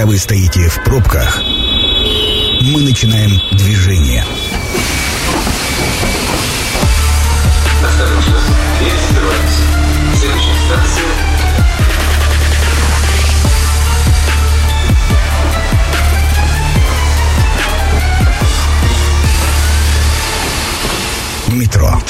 Пока вы стоите в пробках, мы начинаем движение. Осторожно, Метро.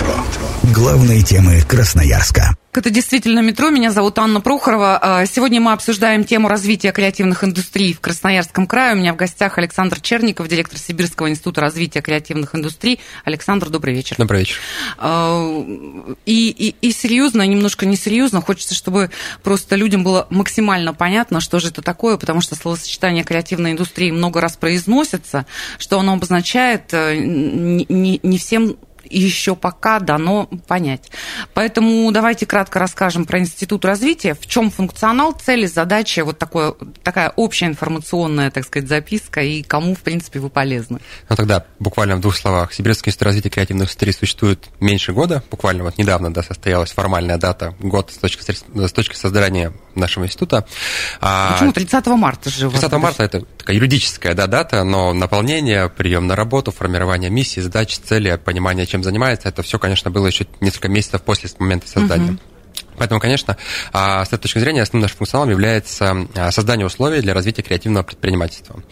Главные темы Красноярска. Это действительно метро. Меня зовут Анна Прохорова. А, Сегодня мы обсуждаем тему развития креативных индустрий в Красноярском крае. У меня в гостях Александр Черников, директор Сибирского института развития креативных индустрий. Александр, добрый вечер. Добрый вечер. А, И, и, и серьезно, и немножко несерьезно. Хочется, чтобы просто людям было максимально понятно, что же это такое, потому что словосочетание креативной индустрии много раз произносится, что оно обозначает э, не, не- не всем еще пока дано понять. Поэтому давайте кратко расскажем про Институт развития, в чем функционал, цели, задачи, вот такое, такая общая информационная, так сказать, записка, и кому, в принципе, вы полезны. Ну тогда буквально в двух словах. Сибирский институт развития креативных индустрий существует меньше года. Буквально вот недавно да, состоялась формальная дата, год с точки, с точки создания нашего института. А, Почему 30 марта же? у вас 30 марта это такая юридическая да, дата, но наполнение, прием на работу, формирование миссии, задач, цели, понимание, чем занимается, это все, конечно, было еще несколько месяцев после момента создания. Поэтому, конечно, а, с этой точки зрения основным нашим функционалом является а, создание условий для развития креативного предпринимательства.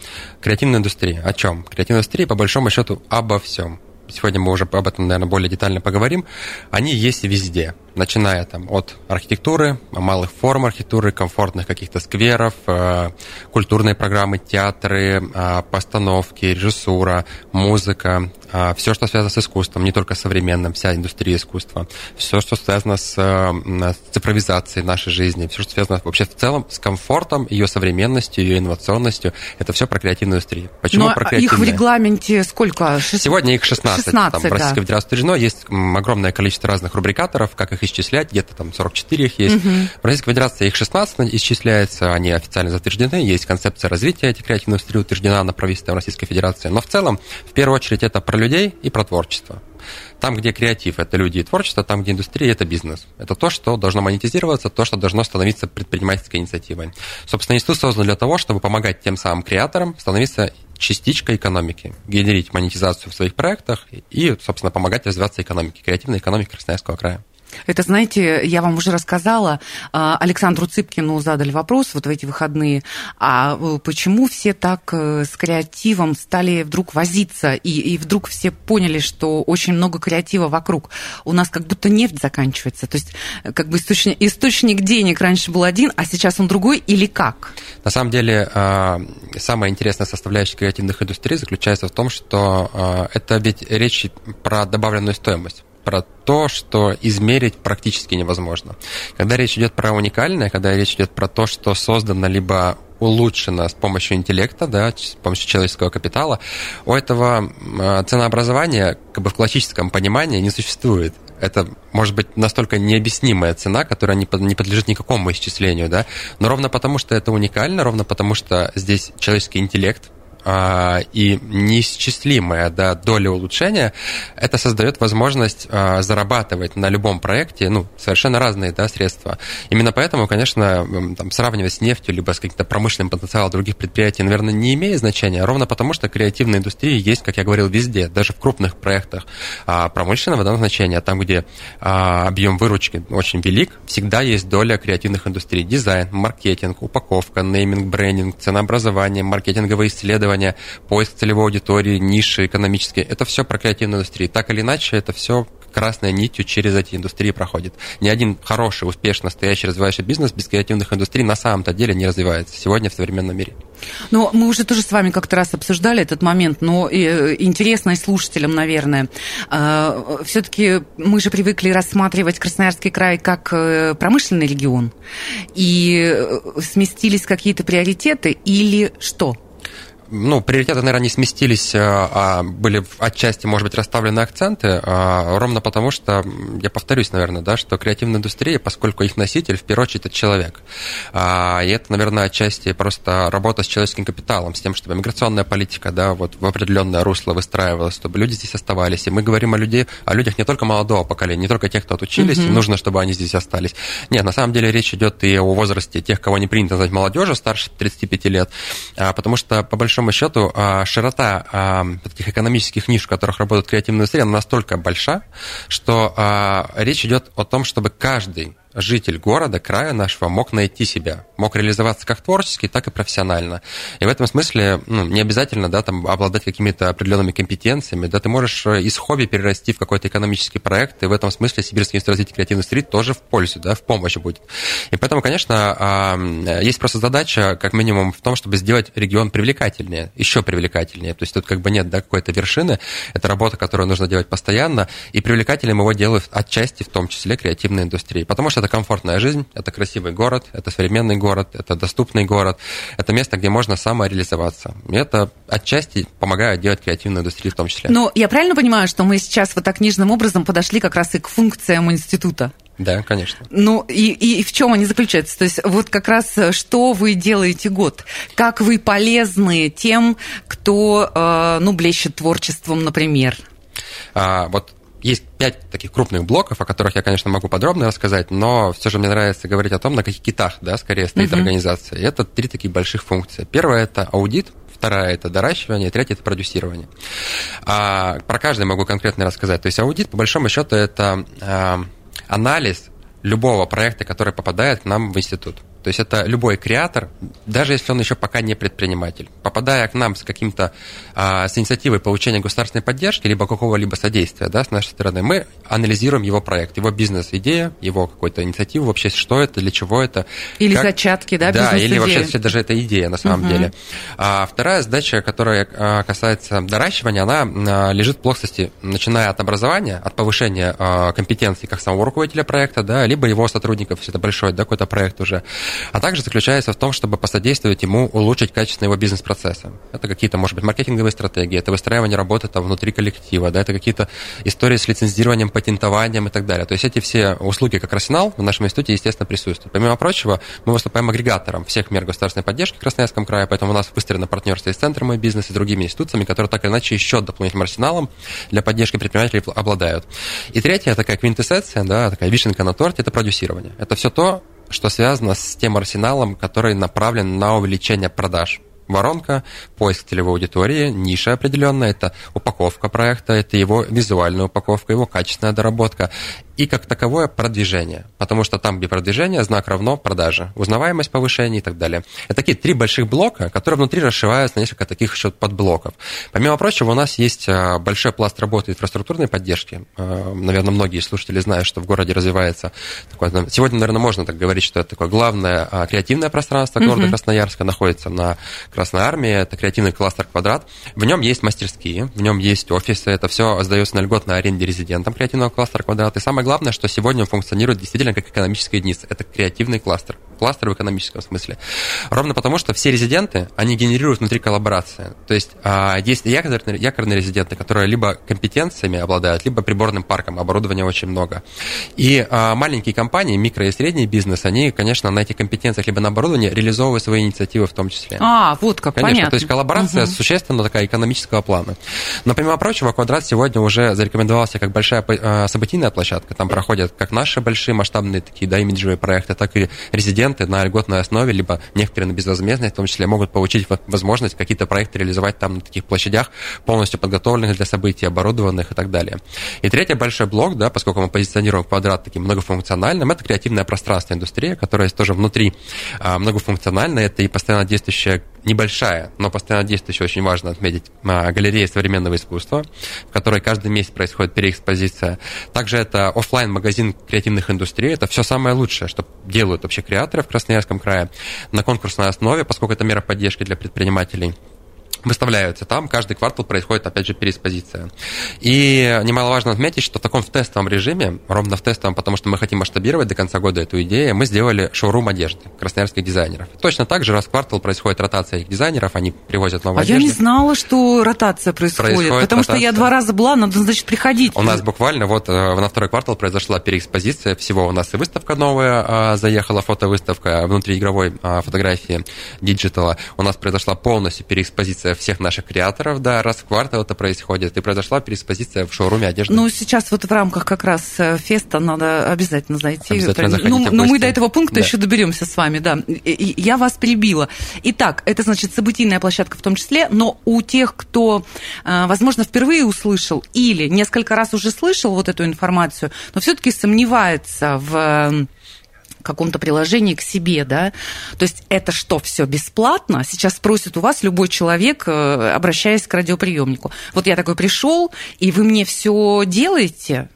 Креативная индустрия. О чем? Креативная индустрия, по большому счету, обо всем. Сегодня мы уже об этом, наверное, более детально поговорим. Они есть везде, начиная там от архитектуры, малых форм архитектуры, комфортных каких-то скверов, э, культурные программы, театры, э, постановки, режиссура, музыка, все, что связано с искусством, не только современным, вся индустрия искусства, все, что связано с, с цифровизацией нашей жизни, все, что связано вообще в целом с комфортом, ее современностью, ее инновационностью, это все про креативную индустрию. Почему Но про их в креативную? регламенте сколько? Шест- Сегодня их 16. 16, там, в да. Российской Федерации утверждено. Есть огромное количество разных рубрикаторов, как их исчислять, где-то там 44 их есть. В Российской Федерации их 16 исчисляется, они официально затверждены, есть концепция развития этих креативных индустрий, утверждена на правительстве Российской Федерации. Но в целом, в первую очередь, это про людей и про творчество. Там, где креатив – это люди и творчество, там, где индустрия – это бизнес. Это то, что должно монетизироваться, то, что должно становиться предпринимательской инициативой. Собственно, институт создан для того, чтобы помогать тем самым креаторам становиться частичкой экономики, генерить монетизацию в своих проектах и, собственно, помогать развиваться экономике, креативной экономике Красноярского края. Это, знаете, я вам уже рассказала, а, Александру Цыпкину задали вопрос вот в эти выходные, а э, почему все так э, с креативом стали вдруг возиться, и, и вдруг все поняли, что очень много креатива вокруг. У нас как будто нефть заканчивается, то есть э, как бы источник, источник денег раньше был один, а сейчас он другой, или как? На самом деле, э, самая интересная составляющая креативных индустрий заключается в том, что э, это ведь речь про добавленную стоимость про то, что измерить практически невозможно. Когда речь идет про уникальное, когда речь идет про то, что создано либо улучшено с помощью интеллекта, да, с помощью человеческого капитала, у этого э, ценообразования как бы в классическом понимании не существует. Это может быть настолько необъяснимая цена, которая не, не подлежит никакому исчислению, да, но ровно потому, что это уникально, ровно потому, что здесь человеческий интеллект, а, и неисчислимая да, доля улучшения, это создает возможность а, зарабатывать на любом проекте ну, совершенно разные да, средства. Именно поэтому, конечно, там, сравнивать с нефтью либо с каким-то промышленным потенциалом других предприятий, наверное, не имеет значения, ровно потому, что креативная индустрия есть, как я говорил, везде, даже в крупных проектах а, промышленного да, значения, там, где а, объем выручки очень велик, всегда есть доля креативных индустрий. Дизайн, маркетинг, упаковка, нейминг, брендинг, ценообразование, маркетинговые исследования, поиск целевой аудитории, ниши экономические. Это все про креативную индустрию. Так или иначе, это все красной нитью через эти индустрии проходит. Ни один хороший, успешный, настоящий, развивающий бизнес без креативных индустрий на самом-то деле не развивается сегодня в современном мире. Но мы уже тоже с вами как-то раз обсуждали этот момент, но э, интересно и слушателям, наверное. Все-таки мы же привыкли рассматривать Красноярский край как э, промышленный регион. И э, сместились какие-то приоритеты или что? Ну, приоритеты, наверное, не сместились, а были отчасти, может быть, расставлены акценты, ровно потому что, я повторюсь, наверное, да, что креативная индустрия, поскольку их носитель, в первую очередь, это человек. И это, наверное, отчасти просто работа с человеческим капиталом, с тем, чтобы миграционная политика, да, вот в определенное русло выстраивалась, чтобы люди здесь оставались. И мы говорим о, людей, о людях не только молодого поколения, не только тех, кто отучились, mm-hmm. нужно, чтобы они здесь остались. Нет, на самом деле речь идет и о возрасте тех, кого не принято назвать молодежью, старше 35 лет, потому что, по большому счету, широта таких экономических ниш, в которых работает креативная индустрия, настолько большая, что речь идет о том, чтобы каждый житель города, края нашего мог найти себя, мог реализоваться как творчески, так и профессионально. И в этом смысле ну, не обязательно да, там, обладать какими-то определенными компетенциями, да, ты можешь э, из хобби перерасти в какой-то экономический проект, и в этом смысле Сибирский институт развития креативной индустрии тоже в пользу, да, в помощь будет. И поэтому, конечно, есть просто задача, как минимум, в том, чтобы сделать регион привлекательнее, еще привлекательнее. То есть тут как бы нет да, какой-то вершины, это работа, которую нужно делать постоянно, и привлекательным его делают отчасти, в том числе, креативная индустрия. Потому что это комфортная жизнь, это красивый город, это современный город, это доступный город, это место, где можно самореализоваться. И это отчасти помогает делать креативную индустрию в том числе. Но я правильно понимаю, что мы сейчас вот так нежным образом подошли как раз и к функциям института? Да, конечно. Ну и, и в чем они заключаются? То есть вот как раз что вы делаете год? Как вы полезны тем, кто, э, ну, блещет творчеством, например? А, вот есть пять таких крупных блоков, о которых я, конечно, могу подробно рассказать, но все же мне нравится говорить о том, на каких китах, да, скорее стоит uh-huh. организация. И это три таких больших функции. Первая – это аудит, вторая – это доращивание, третья – это продюсирование. А, про каждый могу конкретно рассказать. То есть аудит, по большому счету, это а, анализ любого проекта, который попадает к нам в институт. То есть это любой креатор, даже если он еще пока не предприниматель, попадая к нам с каким-то а, с инициативой получения государственной поддержки либо какого-либо содействия, да, с нашей стороны, мы анализируем его проект, его бизнес-идея, его какую-то инициативу, вообще что это, для чего это. Или как... зачатки, да, Да, или вообще все даже это идея на самом угу. деле. А вторая задача, которая а, касается доращивания, она а, лежит в плоскости, начиная от образования, от повышения а, компетенций как самого руководителя проекта, да, либо его сотрудников, если это большой да, какой-то проект уже а также заключается в том, чтобы посодействовать ему улучшить качество его бизнес-процесса. Это какие-то, может быть, маркетинговые стратегии, это выстраивание работы там внутри коллектива, да, это какие-то истории с лицензированием, патентованием и так далее. То есть эти все услуги, как арсенал, в нашем институте, естественно, присутствуют. Помимо прочего, мы выступаем агрегатором всех мер государственной поддержки в Красноярском крае, поэтому у нас выстроено партнерство и с Центром «Мой бизнес», и другими институциями, которые так или иначе еще дополнительным арсеналом для поддержки предпринимателей обладают. И третья такая квинтэссенция, да, такая вишенка на торте, это продюсирование. Это все то, что связано с тем арсеналом, который направлен на увеличение продаж воронка, поиск целевой аудитории, ниша определенная, это упаковка проекта, это его визуальная упаковка, его качественная доработка и как таковое продвижение, потому что там, где продвижение, знак равно продажа, узнаваемость повышение и так далее. Это такие три больших блока, которые внутри расшиваются на несколько таких еще подблоков. Помимо прочего, у нас есть а, большой пласт работы инфраструктурной поддержки. А, наверное, многие слушатели знают, что в городе развивается такое, сегодня, наверное, можно так говорить, что это такое главное а, креативное пространство города mm-hmm. Красноярска, находится на Красной Армии, это креативный кластер «Квадрат». В нем есть мастерские, в нем есть офисы, это все сдается на льготной аренде резидентам креативного кластера «Квадрат». И самое главное, что сегодня он функционирует действительно как экономическая единица. Это креативный кластер. Кластер в экономическом смысле. Ровно потому, что все резиденты, они генерируют внутри коллаборации. То есть а, есть якорные, якорные резиденты, которые либо компетенциями обладают, либо приборным парком. Оборудования очень много. И а, маленькие компании, микро и средний бизнес, они, конечно, на этих компетенциях либо на оборудовании реализовывают свои инициативы в том числе. А, вот как, Конечно, понятно. то есть коллаборация угу. существенно такая экономического плана. Но помимо прочего, Квадрат сегодня уже зарекомендовался как большая а, событийная площадка там проходят как наши большие масштабные такие, да, имиджевые проекты, так и резиденты на льготной основе, либо некоторые на безвозмездной, в том числе, могут получить возможность какие-то проекты реализовать там на таких площадях, полностью подготовленных для событий, оборудованных и так далее. И третий большой блок, да, поскольку мы позиционируем квадрат таким многофункциональным, это креативное пространство индустрия, которая тоже внутри а, многофункциональная, это и постоянно действующая небольшая, но постоянно действующая, очень важно отметить, а, галерея современного искусства, в которой каждый месяц происходит переэкспозиция. Также это офлайн магазин креативных индустрий. Это все самое лучшее, что делают вообще креаторы в Красноярском крае на конкурсной основе, поскольку это мера поддержки для предпринимателей. Выставляются там. Каждый квартал происходит, опять же, переэкспозиция. И немаловажно отметить, что в таком в тестовом режиме, ровно в тестовом, потому что мы хотим масштабировать до конца года эту идею, мы сделали шоурум одежды красноярских дизайнеров. Точно так же раз в квартал происходит ротация их дизайнеров, они привозят новую а одежду. я не знала, что ротация происходит, Происходит потому что я ротация. два раза была, надо, значит, приходить. У нас буквально вот э, на второй квартал произошла переэкспозиция всего. У нас и выставка новая а, заехала, фотовыставка внутриигровой а, фотографии digital а. У нас произошла полностью переэкспозиция всех наших креаторов, да, раз в квартал это происходит. И произошла переэкспозиция в шоуруме одежды. Ну, сейчас вот в рамках как раз э, феста надо обязательно зайти. Обязательно заходите ну, но мы гости. до этого пункта Да. еще доберемся с вами, да. И- Я вас перебила. Итак, это значит событийная площадка в том числе, но у тех, кто, э, возможно, впервые услышал или несколько раз уже слышал вот эту информацию, но все-таки сомневается в э, каком-то приложении к себе, да? То есть это что, все бесплатно? Сейчас спросит у вас любой человек, э, обращаясь к радиоприемнику. Вот я такой пришел, и вы мне все делаете?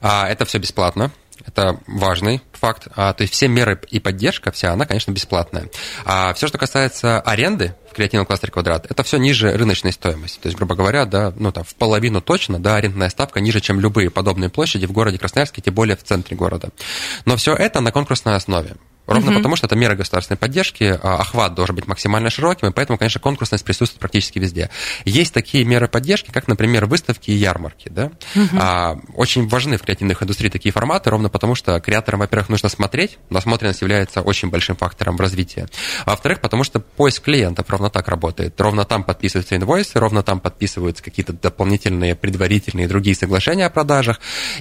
А, это все бесплатно. Это важный факт. А, то есть все меры и поддержка, вся она, конечно, бесплатная. А все, что касается аренды в креативном кластере квадрат, это все ниже рыночной стоимости. То есть, грубо говоря, да, ну там в половину точно, да, арендная ставка ниже, чем любые подобные площади в городе Красноярске, тем более в центре города. Но все это на конкурсной основе. Ровно потому, что это мера государственной поддержки, а, охват должен быть максимально широким, и поэтому, конечно, конкурсность присутствует практически везде. Есть такие меры поддержки, как, например, выставки и ярмарки. Да? А, очень важны в креативных индустриях такие форматы, ровно потому, что креаторам, во-первых, нужно смотреть, насмотренность является очень большим фактором в развитии. А во-вторых, потому что поиск клиентов ровно так работает. Ровно там подписываются инвойсы, ровно там подписываются какие-то дополнительные, предварительные и другие соглашения о продажах.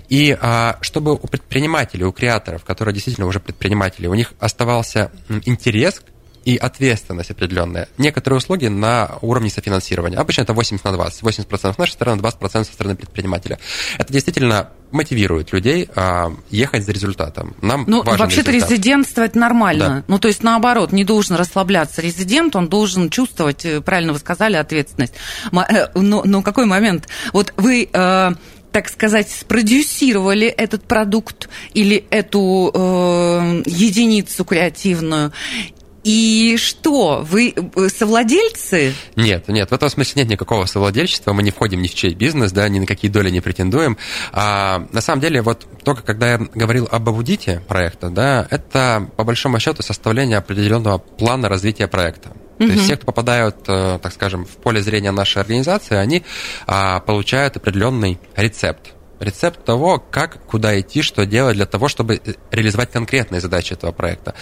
И а, чтобы у предпринимателей, у креаторов, которые действительно уже предприниматели, у них оставался интерес и ответственность определенная. Некоторые услуги на уровне софинансирования. Обычно это 80 на 20. 80% с нашей стороны, 20% со стороны предпринимателя. Это действительно мотивирует людей а, ехать за результатом. Нам Ну, вообще-то результат. резидентство это нормально. Да. Ну, то есть, наоборот, не должен расслабляться резидент, он должен чувствовать, э, правильно вы сказали, ответственность. Э, Но, но какой момент? Вот вы э, так сказать, спродюсировали этот продукт или эту э, единицу креативную. И что, вы э, совладельцы? Нет, нет, в этом смысле нет никакого совладельчества, мы не входим ни в чей бизнес, да, ни на какие доли не претендуем. А, на самом деле, вот только когда я говорил об аудите проекта, да, это по большому счету составление определенного плана развития проекта. То есть все, кто попадают, э, так скажем, в поле зрения нашей организации, они а, получают определенный рецепт. Рецепт того, как, куда идти, что делать для того, чтобы э, реализовать конкретные задачи этого проекта.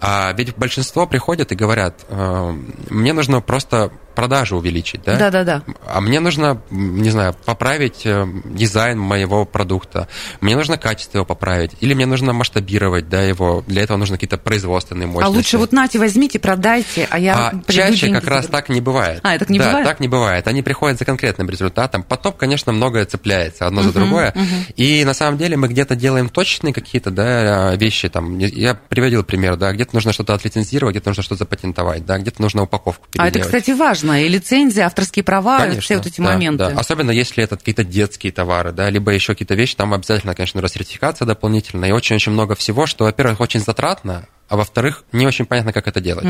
А ведь большинство приходят и говорят, э, мне нужно просто продажи увеличить, да? Да-да-да. А мне нужно, не знаю, поправить э, дизайн моего продукта, мне нужно качество его поправить, или мне нужно масштабировать, да, его, для этого нужно какие-то производственные А мощности. лучше вот нате, возьмите, продайте, а я А чаще как раз так не бывает. А, так не да, бывает? так не бывает. Они приходят за конкретным результатом. Потом, конечно, многое цепляется одно за другое. И на самом деле мы где-то делаем точечные какие-то да, вещи. Там, я приводил пример, да, где-то нужно что-то отлицензировать, где-то нужно что-то запатентовать, да, где-то нужно упаковку А это, переделать. кстати, важно. И лицензия, авторские права, и все вот эти да, моменты. да. Особенно если это какие-то детские товары, да, либо еще какие-то вещи, там обязательно, конечно, нужна сертификация дополнительная, и очень-очень много всего, что, во-первых, очень затратно, а во-вторых, не очень понятно, как это делать.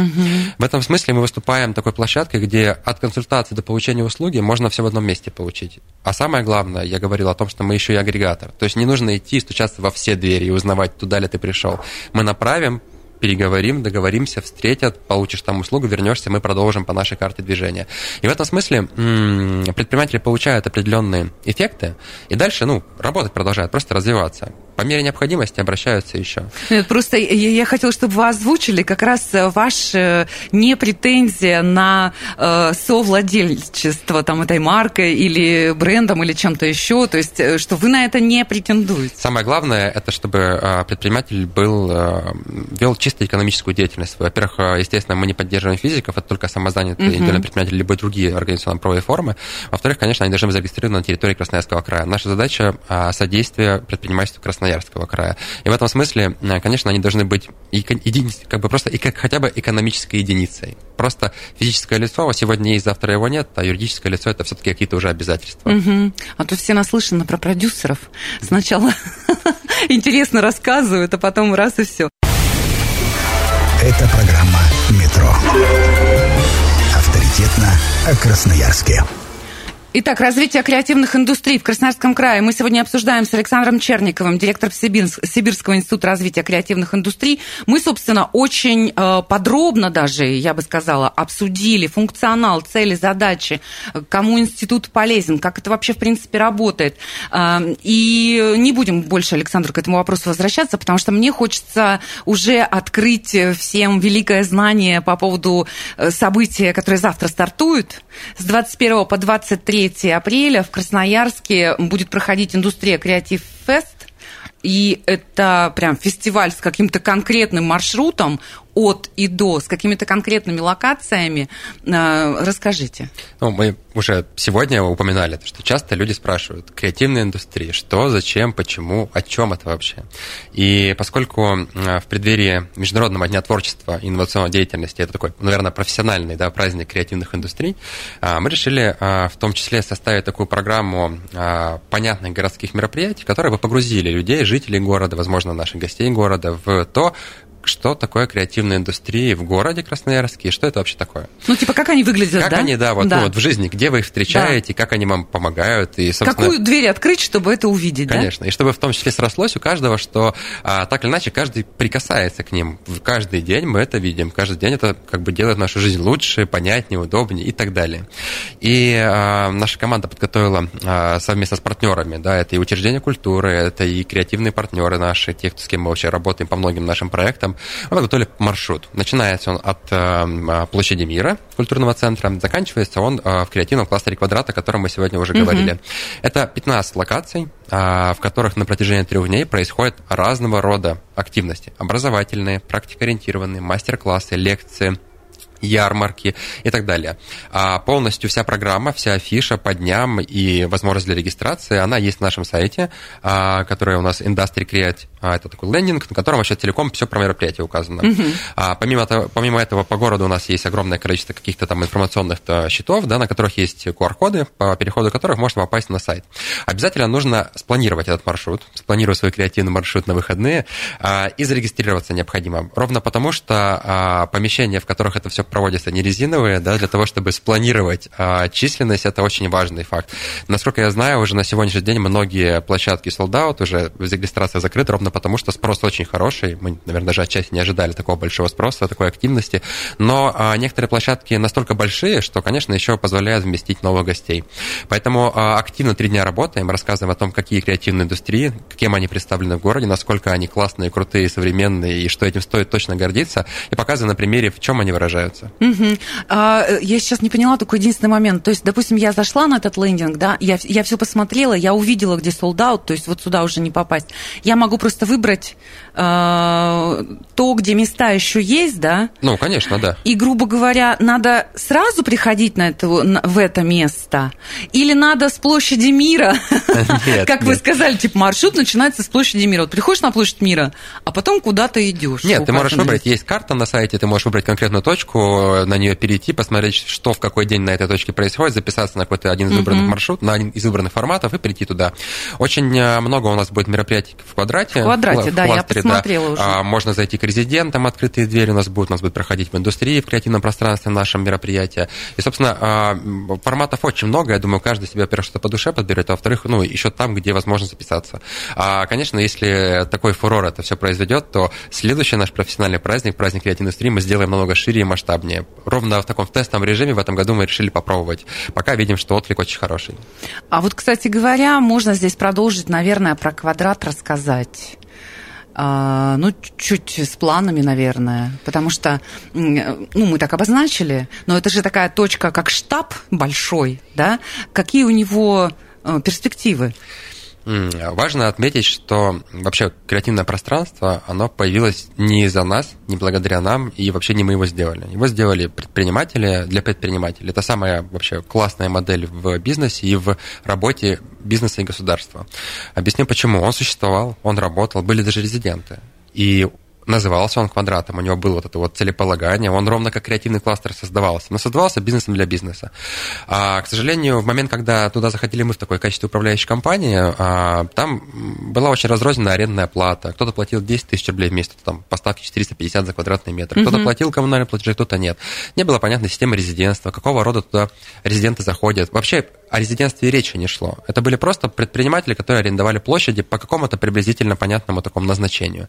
В этом смысле мы выступаем такой площадкой, где от консультации до получения услуги можно все в одном месте получить. А самое главное, я говорил о том, что мы еще и агрегатор. То есть не нужно идти и стучаться во все двери и узнавать, туда ли ты пришел. Мы направим, переговорим, договоримся, встретят, получишь там услугу, вернешься, мы продолжим по нашей карте движения. И в этом смысле предприниматели получают определенные эффекты, и дальше, ну, работать продолжают, просто развиваться. По мере необходимости обращаются еще. Нет, просто я, я хотела, чтобы вы озвучили как раз э, ваш э, не претензия на э, совладельчество там, этой маркой или брендом или чем-то еще, то есть э, что вы на это не претендуете. Самое главное, это чтобы э, предприниматель был, э, вел чисто экономическую деятельность. Во-первых, э, естественно, мы не поддерживаем физиков, это только самозанятые Мгм. индивидуальные предприниматели, либо другие организационно-правовые формы. Во-вторых, конечно, они должны быть зарегистрированы на территории Красноярского края. Наша задача э, содействие предпринимательству Красноярского края. И в этом смысле, э, конечно, они должны быть единиц- как бы просто хотя бы экономической единицей. Просто физическое лицо а сегодня есть, завтра его нет, а юридическое лицо это все-таки какие-то уже обязательства. Мгм. А то все наслышаны про продюсеров. Сначала интересно рассказывают, а потом раз и все. Это программа «Метро». Авторитетно о Красноярске. Итак, развитие креативных индустрий в Красноярском крае мы сегодня обсуждаем с Александром Черниковым, директором Сибирского института развития креативных индустрий. Мы, собственно, очень э, подробно даже, я бы сказала, обсудили функционал, цели, задачи, кому институт полезен, как это вообще, в принципе, работает. Э, и не будем больше, Александр, к этому вопросу возвращаться, потому что мне хочется уже открыть всем великое знание по поводу э, события, которое завтра стартует. С 21 по 23 3 апреля в Красноярске будет проходить индустрия Креатив Фест. И это прям фестиваль с каким-то конкретным маршрутом от и до, с какими-то конкретными локациями. Э, расскажите. Ну, мы уже сегодня упоминали, что часто люди спрашивают, креативная индустрия, что, зачем, почему, о чем это вообще. И поскольку в преддверии Международного дня творчества и инновационной деятельности, это такой, наверное, профессиональный да, праздник креативных индустрий, э, мы решили в том числе составить такую программу понятных городских мероприятий, которые бы погрузили людей, жителей города, возможно, наших гостей города в то, что такое креативная индустрия в городе Красноярске, и что это вообще такое. Ну, типа, как они выглядят, как да? они, да, вот, да. Ну, вот в жизни, где вы их встречаете, да. как они вам помогают. И, собственно... Какую дверь открыть, чтобы это увидеть, Конечно, да? и чтобы в том числе срослось у каждого, что а, так или иначе каждый прикасается к ним. Каждый день мы это видим, каждый день это как бы делает нашу жизнь лучше, понятнее, удобнее и так далее. И а, наша команда подготовила а, совместно с партнерами, да, это и учреждение культуры, это и креативные партнеры наши, те, с кем мы вообще работаем по многим нашим проектам, мы подготовили маршрут. Начинается он от э, площади мира, культурного центра, заканчивается он э, в креативном кластере квадрата, о котором мы сегодня уже говорили. Это 15 локаций, э, в которых на протяжении трех дней происходят разного рода активности. Образовательные, практикоориентированные, мастер-классы, лекции, ярмарки и так далее. А полностью вся программа, вся афиша по дням и возможность для регистрации, она есть на нашем сайте, а, который у нас Industry Create. А, это такой лендинг, на котором вообще целиком все про мероприятие указано. Uh-huh. А, помимо, того, помимо этого, по городу у нас есть огромное количество каких-то там информационных счетов, да, на которых есть QR-коды, по переходу которых можно попасть на сайт. Обязательно нужно спланировать этот маршрут, спланировать свой креативный маршрут на выходные а, и зарегистрироваться необходимо. Ровно потому, что а, помещения, в которых это все проводятся не резиновые, да, для того, чтобы спланировать а, численность, это очень важный факт. Насколько я знаю, уже на сегодняшний день многие площадки sold out, уже регистрация закрыта, ровно потому, что спрос очень хороший. Мы, наверное, даже отчасти не ожидали такого большого спроса, такой активности. Но а, некоторые площадки настолько большие, что, конечно, еще позволяют вместить новых гостей. Поэтому а, активно три дня работаем, рассказываем о том, какие креативные индустрии, кем они представлены в городе, насколько они классные, крутые, современные, и что этим стоит точно гордиться, и показываем на примере, в чем они выражаются получается. Угу. А, я сейчас не поняла такой единственный момент. То есть, допустим, я зашла на этот лендинг, да, я, я все посмотрела, я увидела, где sold out, то есть вот сюда уже не попасть. Я могу просто выбрать э, то, где места еще есть, да? Ну, конечно, да. И, грубо говоря, надо сразу приходить на это, в это место? Или надо с площади мира? Нет, как вы сказали, типа маршрут начинается с площади мира. Вот приходишь на площадь мира, а потом куда-то идешь. Нет, ты можешь выбрать, есть карта на сайте, ты можешь выбрать конкретную точку, на нее перейти, посмотреть, что в какой день на этой точке происходит, записаться на какой-то один из выбранных uh-huh. маршрут, на один из выбранных форматов и прийти туда. Очень э, много у нас будет мероприятий в квадрате. В квадрате, в, да, кластере, я посмотрела да. уже. А, можно зайти к резидентам, открытые двери у нас будут, у нас будет проходить в индустрии, в креативном пространстве в нашем мероприятии. И, собственно, а, форматов очень много, я думаю, каждый себе, во-первых, что-то по душе подберет, а во-вторых, ну, еще там, где возможно записаться. А, конечно, если такой фурор это все произведет, то следующий наш профессиональный праздник, праздник креативной индустрии, мы сделаем намного шире и масштабнее. Ровно в таком тестовом режиме в этом году мы решили попробовать. Пока видим, что отклик очень хороший. А вот, кстати говоря, можно здесь продолжить, наверное, про квадрат рассказать. А, ну, чуть с планами, наверное, потому что, ну, мы так обозначили, но это же такая точка, как штаб большой, да? Какие у него э, перспективы? Важно отметить, что вообще креативное пространство, оно появилось не из-за нас, не благодаря нам, и вообще не мы его сделали. Его сделали предприниматели для предпринимателей. Это самая вообще классная модель в бизнесе и в работе бизнеса и государства. Объясню почему. Он существовал, он работал, были даже резиденты. И назывался он квадратом, у него было вот это вот целеполагание, он ровно как креативный кластер создавался, но создавался бизнесом для бизнеса. А, к сожалению, в момент, когда туда заходили мы в такое качестве управляющей компании, а, там была очень разрозненная арендная плата. Кто-то платил 10 тысяч рублей в месяц, там поставки 450 за квадратный метр, кто-то угу. платил коммунальные платежи, кто-то нет. Не было понятной системы резидентства, какого рода туда резиденты заходят. Вообще о резидентстве речи не шло. Это были просто предприниматели, которые арендовали площади по какому-то приблизительно понятному такому назначению.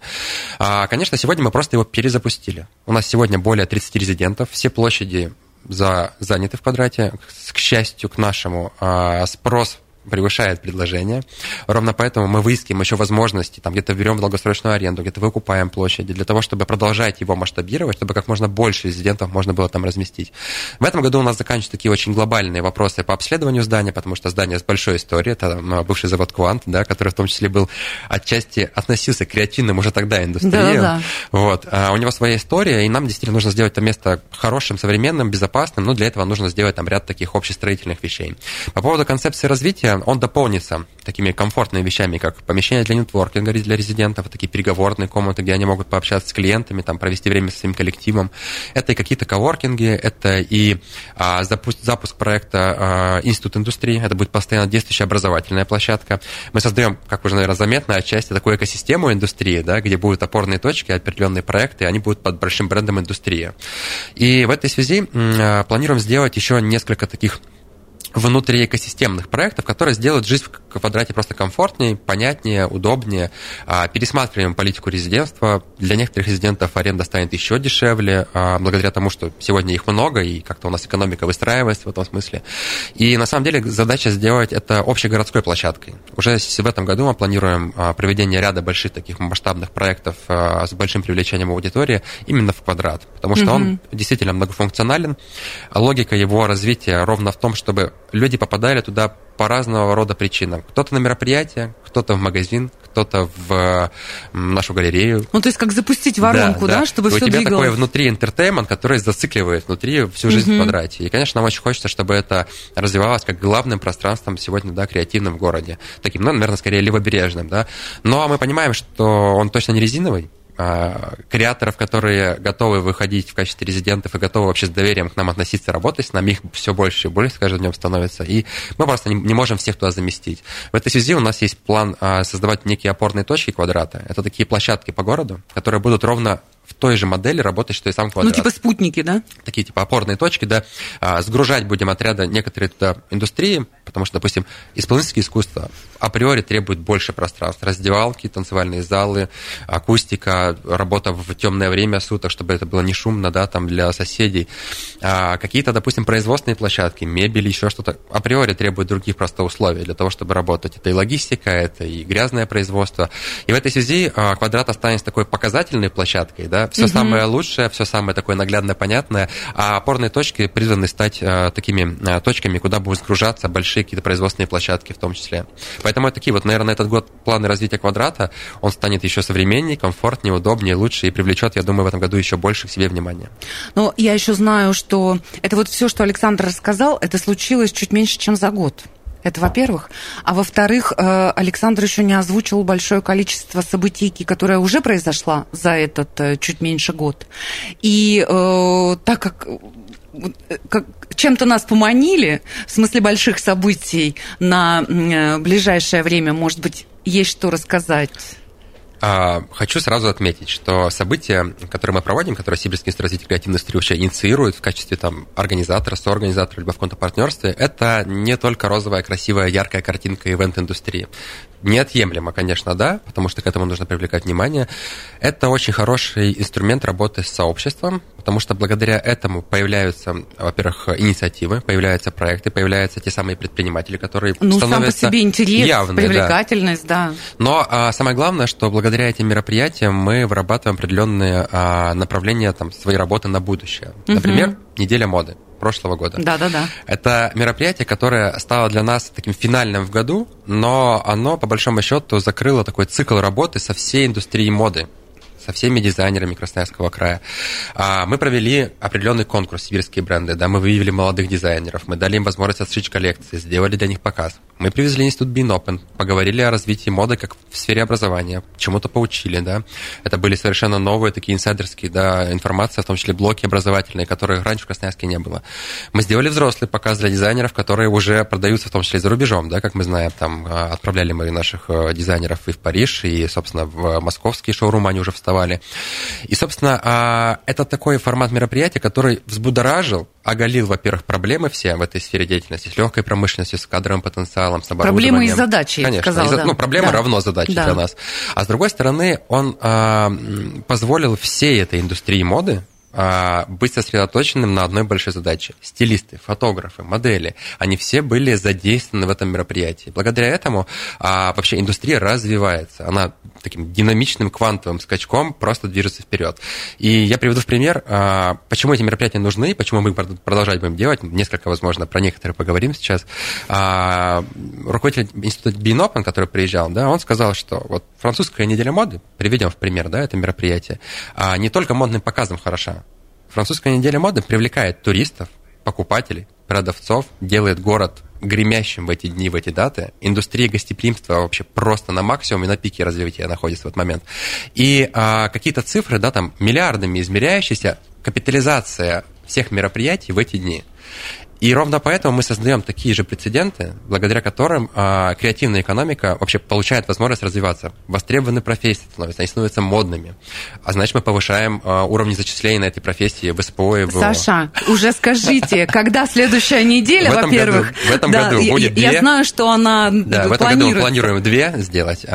А, конечно, сегодня мы просто его перезапустили. У нас сегодня более 30 резидентов, все площади за, заняты в квадрате. К счастью, к нашему, а, спрос превышает предложение. Ровно поэтому мы выискиваем еще возможности, там где-то берем долгосрочную аренду, где-то выкупаем площади, для того, чтобы продолжать его масштабировать, чтобы как можно больше резидентов можно было там разместить. В этом году у нас заканчиваются такие очень глобальные вопросы по обследованию здания, потому что здание с большой историей, это ну, бывший завод Квант, да, который в том числе был отчасти относился к креативным уже тогда индустрии. Да, да. Вот. А у него своя история, и нам действительно нужно сделать это место хорошим, современным, безопасным, но для этого нужно сделать там ряд таких общестроительных вещей. По поводу концепции развития, он дополнится такими комфортными вещами, как помещение для нетворкинга для резидентов, такие переговорные комнаты, где они могут пообщаться с клиентами, там, провести время со своим коллективом. Это и какие-то коворкинги, это и а, запуск, запуск проекта а, Институт индустрии, это будет постоянно действующая образовательная площадка. Мы создаем, как уже, наверное, заметно, отчасти такую экосистему индустрии, да, где будут опорные точки, определенные проекты, они будут под большим брендом индустрия. И в этой связи м, планируем сделать еще несколько таких внутри экосистемных проектов, которые сделают жизнь в квадрате просто комфортнее, понятнее, удобнее. А, пересматриваем политику резидентства. Для некоторых резидентов аренда станет еще дешевле, а, благодаря тому, что сегодня их много, и как-то у нас экономика выстраивается в этом смысле. И на самом деле задача сделать это общегородской площадкой. Уже в этом году мы планируем а, проведение ряда больших таких масштабных проектов с большим привлечением аудитории именно в квадрат, потому что mm-hmm. он действительно многофункционален. Логика его развития ровно в том, чтобы люди попадали туда по разного рода причинам. Кто-то на мероприятие, кто-то в магазин, кто-то в нашу галерею. Ну, то есть как запустить воронку, да, да. да чтобы все У тебя двигалось. такой внутри интертеймент, который зацикливает внутри всю жизнь угу. в квадрате. И, конечно, нам очень хочется, чтобы это развивалось как главным пространством сегодня, да, креативным в городе. Таким, ну, наверное, скорее левобережным, да. Но мы понимаем, что он точно не резиновый, а, креаторов, которые готовы выходить в качестве резидентов и готовы вообще с доверием к нам относиться, работать с нами, их все больше и больше с каждым днем становится. И мы просто не, не можем всех туда заместить. В этой связи у нас есть план а, создавать некие опорные точки квадрата. Это такие площадки по городу, которые будут ровно в той же модели работать, что и сам квадрат. Ну, типа спутники, да? Такие типа опорные точки, да. А, сгружать будем отряда некоторые туда индустрии, потому что, допустим, исполнительское искусство априори требует больше пространства. Раздевалки, танцевальные залы, акустика, работа в темное время суток, чтобы это было не шумно, да, там для соседей. А, какие-то, допустим, производственные площадки, мебель, еще что-то априори требуют других просто условий для того, чтобы работать. Это и логистика, это и грязное производство. И в этой связи а, квадрат останется такой показательной площадкой, да, все угу. самое лучшее, все самое такое наглядное, понятное, а опорные точки призваны стать а, такими а, точками, куда будут сгружаться большие какие-то производственные площадки в том числе. Поэтому это такие вот, наверное, этот год планы развития квадрата, он станет еще современнее, комфортнее, удобнее, лучше и привлечет, я думаю, в этом году еще больше к себе внимания. Но я еще знаю, что это вот все, что Александр рассказал, это случилось чуть меньше, чем за год. Это во-первых. А во-вторых, э, Александр еще не озвучил большое количество событий, которое уже произошла за этот э, чуть меньше год. И э, так как как, чем-то нас поманили, в смысле больших событий на ближайшее время, может быть, есть что рассказать? А, хочу сразу отметить, что события, которые мы проводим, которые Сибирский институт развития креативной индустрии вообще инициирует в качестве там, организатора, соорганизатора, либо в каком-то партнерстве, это не только розовая, красивая, яркая картинка ивент-индустрии неотъемлемо, конечно, да, потому что к этому нужно привлекать внимание. Это очень хороший инструмент работы с сообществом, потому что благодаря этому появляются, во-первых, инициативы, появляются проекты, появляются те самые предприниматели, которые ну, становятся сам по себе интерес, явны, привлекательность, да. да. Но а, самое главное, что благодаря этим мероприятиям мы вырабатываем определенные а, направления там, своей работы на будущее. Например, угу. неделя моды прошлого года. Да, да, да. Это мероприятие, которое стало для нас таким финальным в году, но оно, по большому счету, закрыло такой цикл работы со всей индустрией моды со всеми дизайнерами Красноярского края. А, мы провели определенный конкурс «Сибирские бренды», да, мы выявили молодых дизайнеров, мы дали им возможность отшить коллекции, сделали для них показ. Мы привезли институт Бинопен, поговорили о развитии моды как в сфере образования, чему-то поучили, да. Это были совершенно новые такие инсайдерские, да, информация, в том числе блоки образовательные, которых раньше в Красноярске не было. Мы сделали взрослый показ для дизайнеров, которые уже продаются в том числе и за рубежом, да, как мы знаем, там а, отправляли мы наших э, дизайнеров и в Париж, и, собственно, в московские шоурумы они уже вставали. И, собственно, а, это такой формат мероприятия, который взбудоражил, оголил, во-первых, проблемы все в этой сфере деятельности, с легкой промышленностью, с кадровым потенциалом, с оборудованием. Проблемы и задачи, Конечно, сказал, и, да. ну, проблема да. равно задачи да. для нас. А с другой стороны, он а, позволил всей этой индустрии моды быть сосредоточенным на одной большой задаче. Стилисты, фотографы, модели, они все были задействованы в этом мероприятии. Благодаря этому а, вообще индустрия развивается. Она таким динамичным квантовым скачком просто движется вперед. И я приведу в пример, а, почему эти мероприятия нужны, почему мы продолжать будем делать. Несколько, возможно, про некоторые поговорим сейчас. А, руководитель института Бинопен, который приезжал, да, он сказал, что вот французская неделя моды, приведем в пример, да, это мероприятие, а, не только модным показом хороша, Французская неделя моды привлекает туристов, покупателей, продавцов, делает город гремящим в эти дни, в эти даты. Индустрия гостеприимства вообще просто на максимуме, на пике развития находится в этот момент. И а, какие-то цифры, да, там миллиардами измеряющиеся, капитализация всех мероприятий в эти дни. И ровно поэтому мы создаем такие же прецеденты, благодаря которым а, креативная экономика вообще получает возможность развиваться. Востребованы профессии становятся, они становятся модными. А значит, мы повышаем а, уровни зачисления на этой профессии в СПО и в Саша, уже скажите, когда следующая неделя, во-первых? В этом году будет две. Я знаю, что она Да, в этом году мы планируем две сделать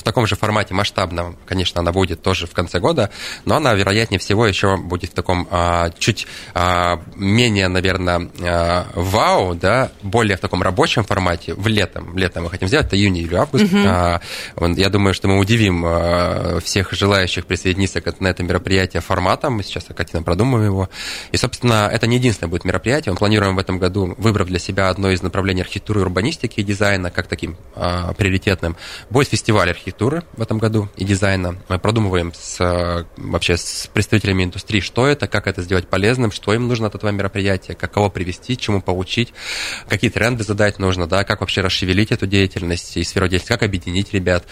в таком же формате масштабном, конечно, она будет тоже в конце года, но она, вероятнее всего, еще будет в таком а, чуть а, менее, наверное, а, вау, да, более в таком рабочем формате, в летом. Летом мы хотим сделать, это июнь или август. Угу. А, я думаю, что мы удивим а, всех желающих присоединиться на это мероприятие форматом. Мы сейчас активно продумываем его. И, собственно, это не единственное будет мероприятие. Мы планируем в этом году, выбрав для себя одно из направлений архитектуры, урбанистики и дизайна, как таким а, приоритетным, будет фестиваль архитектуры архитектуры в этом году и дизайна. Мы продумываем с, вообще с представителями индустрии, что это, как это сделать полезным, что им нужно от этого мероприятия, как кого привести, чему поучить, какие тренды задать нужно, да, как вообще расшевелить эту деятельность и сферу деятельности, как объединить ребят.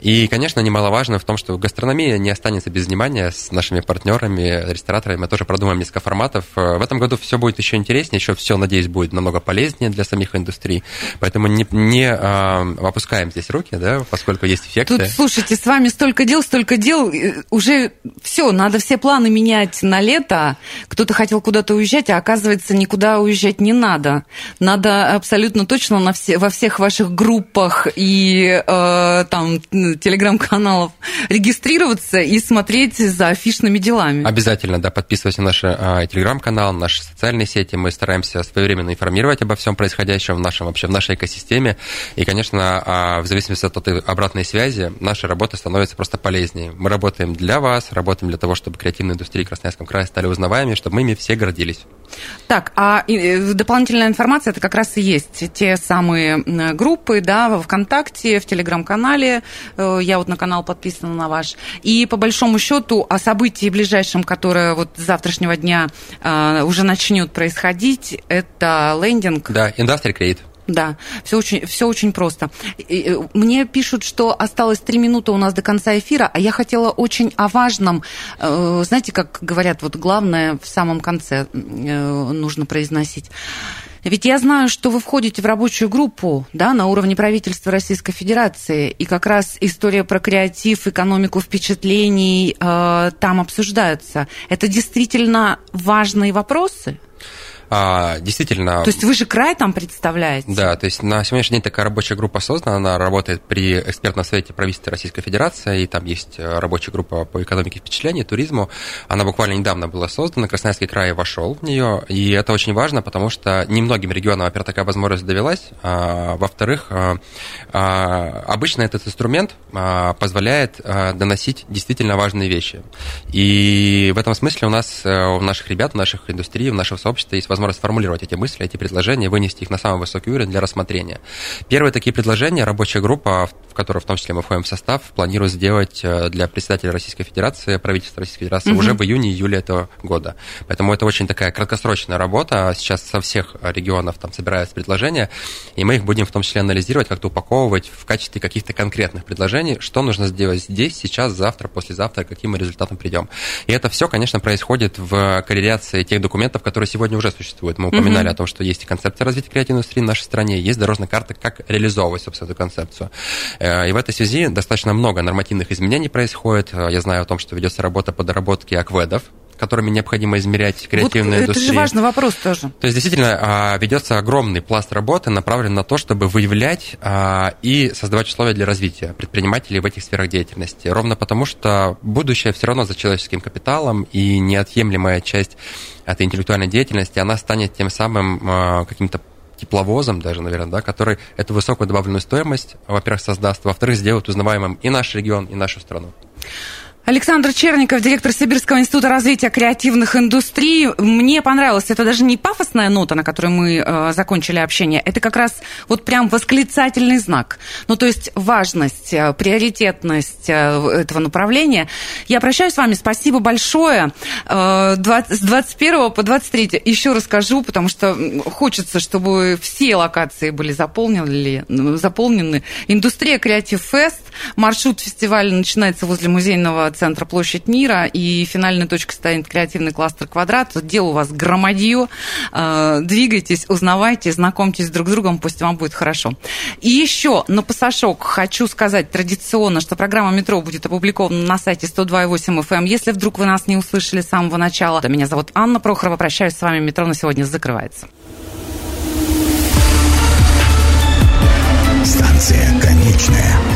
И, конечно, немаловажно в том, что гастрономия не останется без внимания с нашими партнерами, рестораторами. Мы тоже продумаем несколько форматов. В этом году все будет еще интереснее, еще все, надеюсь, будет намного полезнее для самих индустрий. Поэтому не, не а, опускаем здесь руки, да, поскольку есть эффекты. Тут, слушайте, с вами столько дел, столько дел, уже все, надо все планы менять на лето. Кто-то хотел куда-то уезжать, а оказывается, никуда уезжать не надо. Надо абсолютно точно на все, во всех ваших группах и э, там телеграм-каналов регистрироваться и смотреть за афишными делами. Обязательно, да, подписывайтесь на наш э, телеграм-канал, наши социальные сети. Мы стараемся своевременно информировать обо всем происходящем в нашем вообще в нашей экосистеме. И, конечно, э, в зависимости от этой обратной связи, наша работа становится просто полезнее. Мы работаем для вас, работаем для того, чтобы креативные индустрии в Красноярском крае стали узнаваемыми, чтобы мы ими все гордились. Так, а дополнительная информация, это как раз и есть те самые группы, да, ВКонтакте, в Телеграм-канале, э, я вот на канал подписана на ваш, и по большому счету о событии ближайшем, которое вот с завтрашнего дня э, уже начнет происходить, это лендинг. Да, Industry Create. Да, все очень, все очень просто. Мне пишут, что осталось три минуты у нас до конца эфира, а я хотела очень о важном, э, знаете, как говорят, вот главное в самом конце э, нужно произносить. Ведь я знаю, что вы входите в рабочую группу да, на уровне правительства Российской Федерации, и как раз история про креатив, экономику впечатлений э, там обсуждаются. Это действительно важные вопросы? А, действительно... То есть вы же край там представляете? Да, то есть на сегодняшний день такая рабочая группа создана, она работает при экспертном совете правительства Российской Федерации, и там есть э, рабочая группа по экономике впечатлений, туризму. Она буквально недавно была создана, Красноярский край вошел в нее, и это очень важно, потому что немногим регионам, во-первых, такая возможность довелась, а, во-вторых, а, а, обычно этот инструмент а, позволяет а, доносить действительно важные вещи. И в этом смысле у нас, э, у наших ребят, у наших индустрий, у нашего сообщества есть возможность сформулировать эти мысли, эти предложения, вынести их на самый высокий уровень для рассмотрения. Первые такие предложения рабочая группа которой в том числе мы входим в состав, планирует сделать для председателя Российской Федерации, правительства Российской Федерации угу. уже в июне-июле этого года. Поэтому это очень такая краткосрочная работа. Сейчас со всех регионов там собираются предложения, и мы их будем в том числе анализировать, как-то упаковывать в качестве каких-то конкретных предложений, что нужно сделать здесь, сейчас, завтра, послезавтра, к каким мы результатам придем. И это все, конечно, происходит в корреляции тех документов, которые сегодня уже существуют. Мы упоминали mm-hmm. о том, что есть концепция развития креативной индустрии в нашей стране, есть дорожная карта, как реализовывать, собственно, эту концепцию. Э, и в этой связи достаточно много нормативных изменений происходит. Э, я знаю о том, что ведется работа по доработке акведов, которыми необходимо измерять креативную вот индустрию. Это же важный вопрос тоже. То есть, действительно, а, ведется огромный пласт работы, направлен на то, чтобы выявлять а, и создавать условия для развития предпринимателей в этих сферах деятельности. Ровно потому, что будущее все равно за человеческим капиталом, и неотъемлемая часть этой интеллектуальной деятельности, она станет тем самым а, каким-то тепловозом даже, наверное, да, который эту высокую добавленную стоимость, во-первых, создаст, во-вторых, сделает узнаваемым и наш регион, и нашу страну. Александр Черников, директор Сибирского института развития креативных индустрий. Мне понравилось, это даже не пафосная нота, на которой мы э, закончили общение, это как раз вот прям восклицательный знак. Ну, то есть важность, э, приоритетность э, этого направления. Я прощаюсь с вами, спасибо большое. Э, 20, с 21 по 23 еще расскажу, потому что хочется, чтобы все локации были заполнены. заполнены. Индустрия Креатив Фест, маршрут фестиваля начинается возле музейного центра Площадь Мира, и финальной точкой станет креативный кластер «Квадрат». Дел у вас громадье. Э, двигайтесь, узнавайте, знакомьтесь друг с другом, пусть вам будет хорошо. И еще на пасашок хочу сказать традиционно, что программа «Метро» будет опубликована на сайте 102.8 FM. Эм. Если вдруг вы нас не услышали с самого начала, меня зовут Анна Прохорова. Прощаюсь с вами. «Метро» на сегодня закрывается. Станция конечная.